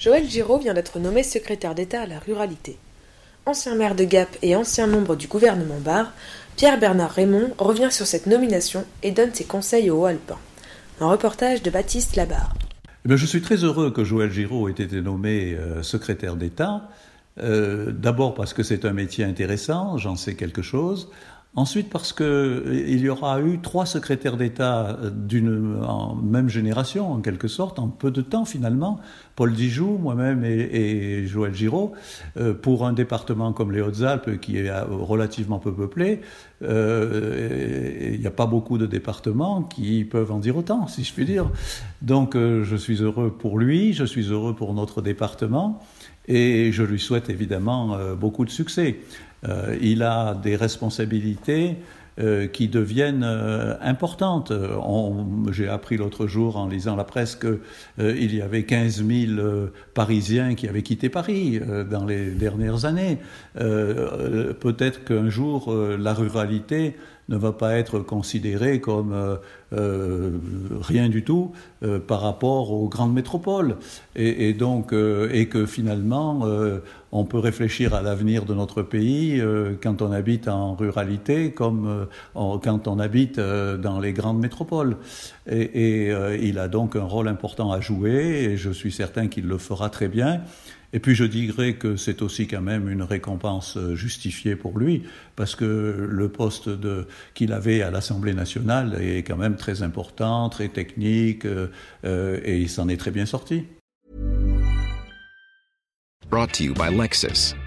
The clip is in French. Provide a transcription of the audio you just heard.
Joël Giraud vient d'être nommé secrétaire d'État à la ruralité. Ancien maire de Gap et ancien membre du gouvernement Barre, Pierre-Bernard Raymond revient sur cette nomination et donne ses conseils aux Hauts-Alpins. Un reportage de Baptiste Labarre. Eh je suis très heureux que Joël Giraud ait été nommé euh, secrétaire d'État. Euh, d'abord parce que c'est un métier intéressant, j'en sais quelque chose. Ensuite, parce qu'il euh, y aura eu trois secrétaires d'État euh, d'une même génération, en quelque sorte, en peu de temps finalement, Paul Dijoux, moi-même et, Joël Giraud, euh, pour un département comme les Hautes-Alpes qui est relativement peu peuplé. Il n'y a pas beaucoup de départements qui peuvent en dire autant, si je puis dire. Donc, je suis heureux pour lui, je suis heureux pour notre département, et je lui souhaite évidemment beaucoup de succès. Euh, il a des responsabilités euh, qui deviennent euh, importantes. J'ai appris l'autre jour en lisant la presse qu'il y avait 15 000 Parisiens qui avaient quitté Paris dans les dernières années. Peut-être qu'un jour, la ruralité ne va pas être considérée comme rien du tout par rapport aux grandes métropoles. Et, donc, et que finalement, on peut réfléchir à l'avenir de notre pays euh, quand on habite en ruralité comme euh, quand on habite euh, dans les grandes métropoles. Et, il a donc un rôle important à jouer et je suis certain qu'il le fera très bien. Et puis je dirais que c'est aussi quand même une récompense justifiée pour lui, parce que le poste qu'il avait à l'Assemblée nationale est quand même très important, très technique, et il s'en est très bien sorti. Brought to you by Lexus.